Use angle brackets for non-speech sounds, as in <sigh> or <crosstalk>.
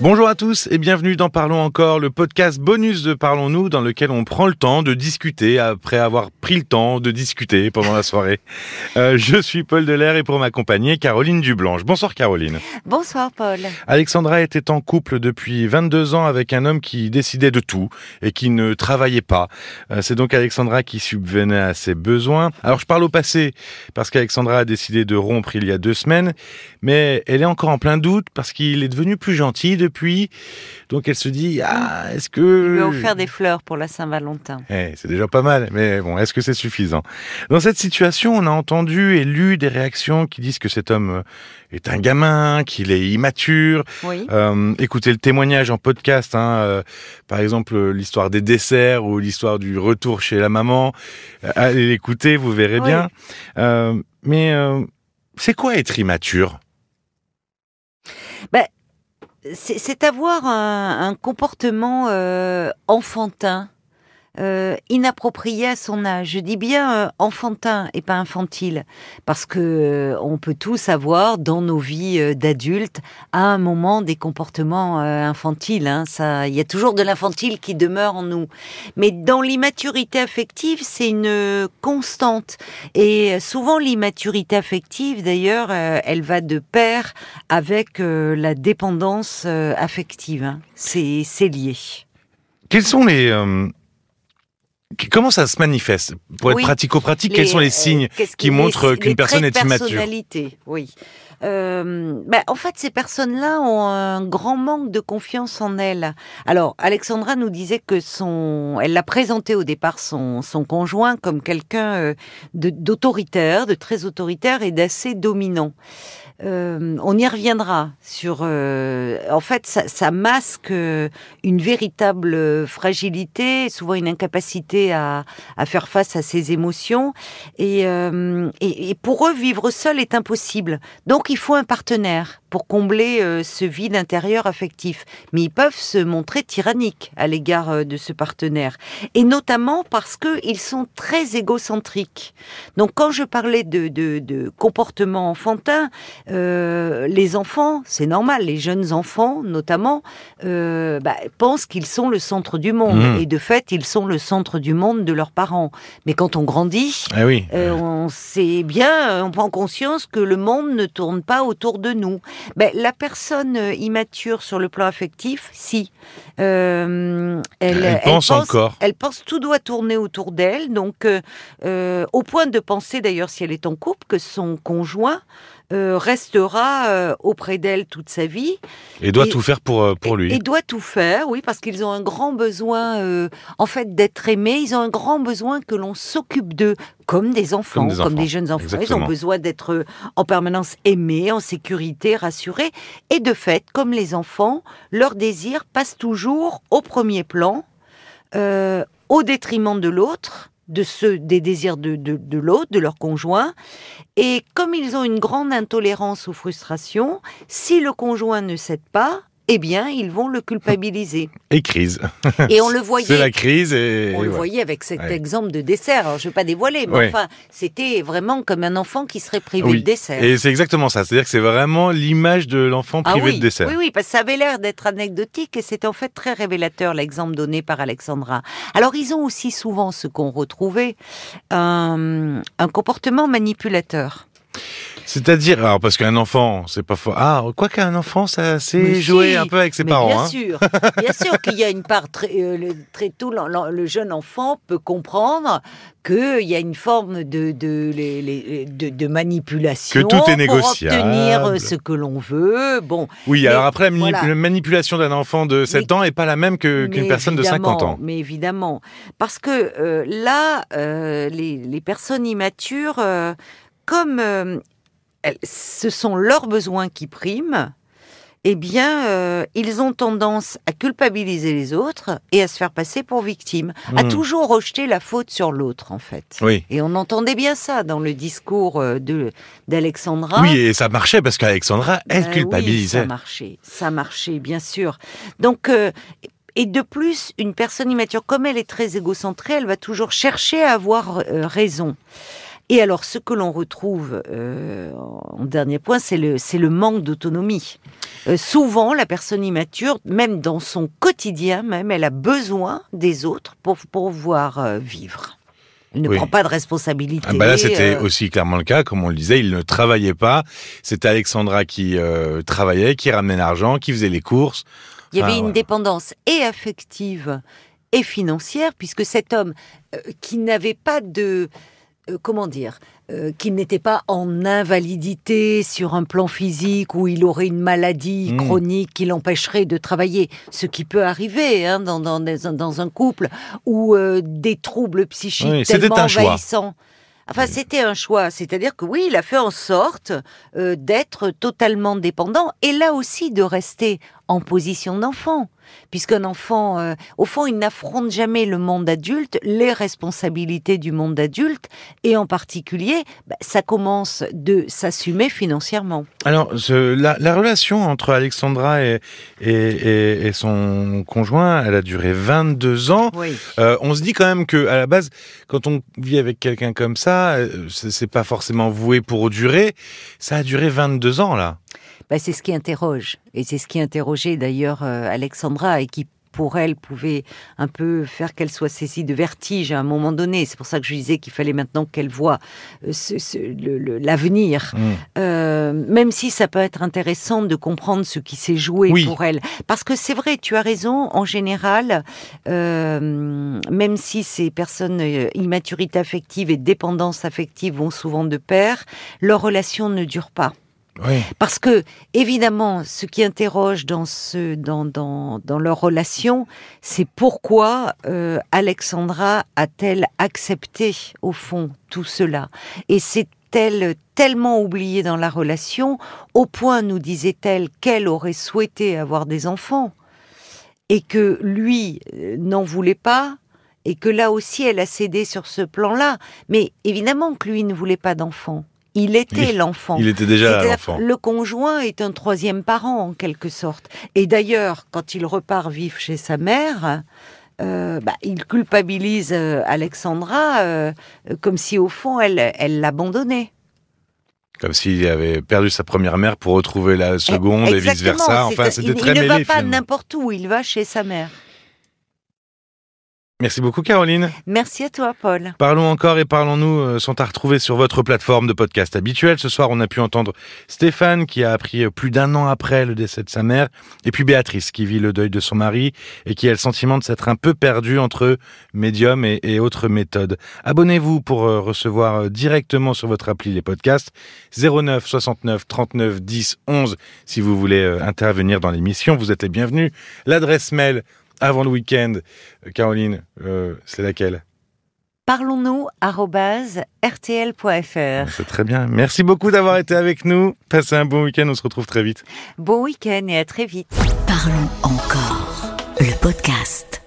Bonjour à tous et bienvenue dans Parlons encore, le podcast bonus de Parlons-nous dans lequel on prend le temps de discuter après avoir pris le temps de discuter pendant la soirée. <laughs> Euh, je suis Paul Delair et pour m'accompagner, Caroline Dublanche. Bonsoir Caroline. Bonsoir Paul. Alexandra était en couple depuis 22 ans avec un homme qui décidait de tout et qui ne travaillait pas. Euh, c'est donc Alexandra qui subvenait à ses besoins. Alors je parle au passé parce qu'Alexandra a décidé de rompre il y a deux semaines, mais elle est encore en plein doute parce qu'il est devenu plus gentil depuis. Donc elle se dit ah est-ce que Il lui a offert des fleurs pour la Saint-Valentin. Eh, c'est déjà pas mal, mais bon, est-ce que c'est suffisant? Dans cette situation, on a entendu et lu des réactions qui disent que cet homme est un gamin, qu'il est immature. Oui. Euh, écoutez le témoignage en podcast, hein, euh, par exemple euh, l'histoire des desserts ou l'histoire du retour chez la maman. Euh, allez l'écouter, vous verrez Oui. bien. Euh, mais euh, c'est quoi être immature? C'est c'est avoir un, comportement euh, enfantin, euh, inapproprié à son âge. Je dis bien euh, enfantin et pas infantile, parce que euh, on peut tous avoir dans nos vies euh, d'adultes à un moment des comportements infantiles. Hein, il y a toujours de l'infantile qui demeure en nous. Mais dans l'immaturité affective, c'est une constante. Et souvent, l'immaturité affective, d'ailleurs, elle va de pair avec la dépendance affective. hein. C'est lié. Quels sont les Comment ça se manifeste? Pour être Oui. pratico-pratique, quels sont les euh, signes qui montrent qu'une personne est immature? personnalité, oui. Euh, ben, en fait, ces personnes-là ont un grand manque de confiance en elles. Alors, Alexandra nous disait que son, elle l'a présenté au départ son, son conjoint comme quelqu'un euh, de- d'autoritaire, de très autoritaire et d'assez dominant. Euh, on y reviendra sur. euh, en fait, ça, ça masque une véritable fragilité, souvent une incapacité à, à faire face à ses émotions. Et, euh, et, et pour eux, vivre seul est impossible. Donc, il faut un partenaire pour combler euh, ce vide intérieur affectif. Mais ils peuvent se montrer tyranniques à l'égard euh, de ce partenaire. Et notamment parce qu'ils sont très égocentriques. Donc, quand je parlais de, de, de comportement enfantin, euh, les enfants, c'est normal, les jeunes enfants notamment, bah, pensent qu'ils sont le centre du monde. Mmh. Et de fait, ils sont le centre du monde de leurs parents. Mais quand on grandit, oui. euh, on sait bien, on prend conscience que le monde ne tourne pas autour de nous. Ben, la personne euh, immature sur le plan affectif, si. Euh, elle, Elle pense encore. Elle pense tout doit tourner autour d'elle, donc euh, au point de penser d'ailleurs si elle est en couple que son conjoint euh, restera euh, auprès d'elle toute sa vie Et doit et- tout faire pour, euh, pour lui. et doit tout faire, oui, parce qu'ils ont un grand besoin, euh, en fait, d'être aimés. Ils ont un grand besoin que l'on s'occupe d'eux, comme des enfants, Comme comme des jeunes enfants. Ils ont besoin d'être euh, en permanence aimés, en sécurité, rassurés. Et de fait, comme les enfants, leur désir passe toujours au premier plan, euh, au détriment de l'autre de ceux des désirs de, de, de l'autre, de leur conjoint. Et comme ils ont une grande intolérance aux frustrations, si le conjoint ne cède pas, eh bien, ils vont le culpabiliser. <laughs> Et crise. Et on le <laughs> C'est voyait. la crise et. On le voyait avec cet Ouais. exemple de dessert. Alors, je ne vais pas dévoiler, mais Ouais. enfin, c'était vraiment comme un enfant qui serait privé Oui. de dessert. Et c'est exactement ça. C'est-à-dire que c'est vraiment l'image de l'enfant Ah privé oui, de dessert. oui, oui, parce que ça avait l'air d'être anecdotique et c'est en fait très révélateur l'exemple donné par Alexandra. Alors ils ont aussi souvent ce qu'on retrouvait, un comportement manipulateur. C'est-à-dire, alors parce qu'un enfant, c'est pas fort. Ah, quoi qu'un enfant, ça c'est si, jouer un peu avec ses mais parents. Bien hein. sûr, bien sûr qu'il y a une part très, euh, le, très tôt, le jeune enfant peut comprendre qu'il y a une forme de, de, manipulation Que tout est pour négociable. obtenir euh, ce que l'on veut. Bon, Oui, Mais alors après, la, manip- voilà. la manipulation d'un enfant de 7 ans est pas la même qu'une personne de 50 évidemment, ans. Mais évidemment, parce que euh, là, euh, les, les personnes immatures, euh, comme elles- ce sont leurs besoins qui priment, eh bien, euh, ils ont tendance à culpabiliser les autres et à se faire passer pour victimes, à Hmm. toujours rejeter la faute sur l'autre, en fait. Oui. Et on entendait bien ça dans le discours euh, de d'Alexandra. Oui, et ça marchait parce qu'Alexandra, elle Ben Oui, culpabilisait. ça marchait, ça marchait, bien sûr. Donc, euh, et de plus, une personne immature, comme elle est très égocentrée, elle va toujours chercher à avoir euh, raison. Et alors, ce que l'on retrouve euh, en dernier point, c'est le, c'est le manque d'autonomie. Euh, souvent, la personne immature, même dans son quotidien, même, elle a besoin des autres pour pouvoir euh, vivre. Elle ne Oui. prend pas de responsabilité. Ah bah là, c'était euh, aussi clairement le cas, comme on le disait, il ne travaillait pas. C'était Alexandra qui euh, travaillait, qui ramenait l'argent, qui faisait les courses. Il y avait une voilà. dépendance et affective et financière, puisque cet homme euh, qui n'avait pas de... euh, comment dire euh, qui n'était pas en invalidité sur un plan physique où il aurait une maladie Mm. chronique qui l'empêcherait de travailler, ce qui peut arriver hein, dans, dans, un couple, ou euh, des troubles psychiques Oui, tellement envahissants. Enfin, c'était un choix. C'est-à-dire que oui, il a fait en sorte euh, d'être totalement dépendant et là aussi de rester en position d'enfant. Puisqu'un enfant, euh, au fond, il n'affronte jamais le monde adulte, les responsabilités du monde adulte, et en particulier, bah, ça commence de s'assumer financièrement. Alors, ce- la, la relation entre Alexandra et, et, et- et son conjoint, elle a duré 22 ans. Oui. Euh, on se dit quand même que à la base, quand on vit avec quelqu'un comme ça, euh, c'est pas forcément voué pour durer. Ça a duré 22 ans là. Bah, c'est ce qui interroge. Et c'est ce qui interrogeait d'ailleurs euh, Alexandra et qui, pour elle, pouvait un peu faire qu'elle soit saisie de vertige à un moment donné. C'est pour ça que je disais qu'il fallait maintenant qu'elle voit euh, l'avenir. Mm. Euh, même si ça peut être intéressant de comprendre ce qui s'est joué Oui. pour elle. Parce que c'est vrai, tu as raison, en général, euh, même si ces personnes euh, immaturité affective et dépendance affective vont souvent de pair, leur relation ne dure pas. Parce que, évidemment, ce qui interroge dans, leur relation, c'est pourquoi euh, Alexandra a-t-elle accepté, au fond, tout cela? Et s'est-elle tellement oubliée dans la relation, au point, nous disait-elle, qu'elle aurait souhaité avoir des enfants, et que lui euh, n'en voulait pas, et que là aussi, elle a cédé sur ce plan-là. Mais évidemment que lui ne voulait pas d'enfants. Il était l'enfant. Il était déjà l'enfant. Le conjoint est un troisième parent en quelque sorte. Et d'ailleurs, quand il repart vivre chez sa mère, euh, bah, il culpabilise euh, Alexandra euh, comme si au fond elle, elle l'abandonnait. Comme s'il avait perdu sa première mère pour retrouver la seconde et vice versa. Enfin, c'était il, très il ne mêlé va pas n'importe où, il va chez sa mère. Merci beaucoup Caroline. Merci à toi, Paul. Parlons encore et parlons-nous euh, sont à retrouver sur votre plateforme de podcast habituelle. Ce soir, on a pu entendre Stéphane qui a appris euh, plus d'un an après le décès de sa mère, et puis Béatrice qui vit le deuil de son mari et qui a le sentiment de s'être un peu perdue entre médium et, et autres méthodes. Abonnez-vous pour euh, recevoir directement sur votre appli les podcasts 09 69 39 10 11 si vous voulez intervenir dans l'émission. Vous êtes les bienvenus. L'adresse mail avant le week-end, euh, Caroline, euh, c'est laquelle Parlons-nous rtl.fr. C'est très bien. Merci beaucoup d'avoir été avec nous. Passez un bon week-end. On se retrouve très vite. Bon week-end et à très vite. Parlons encore. Le podcast.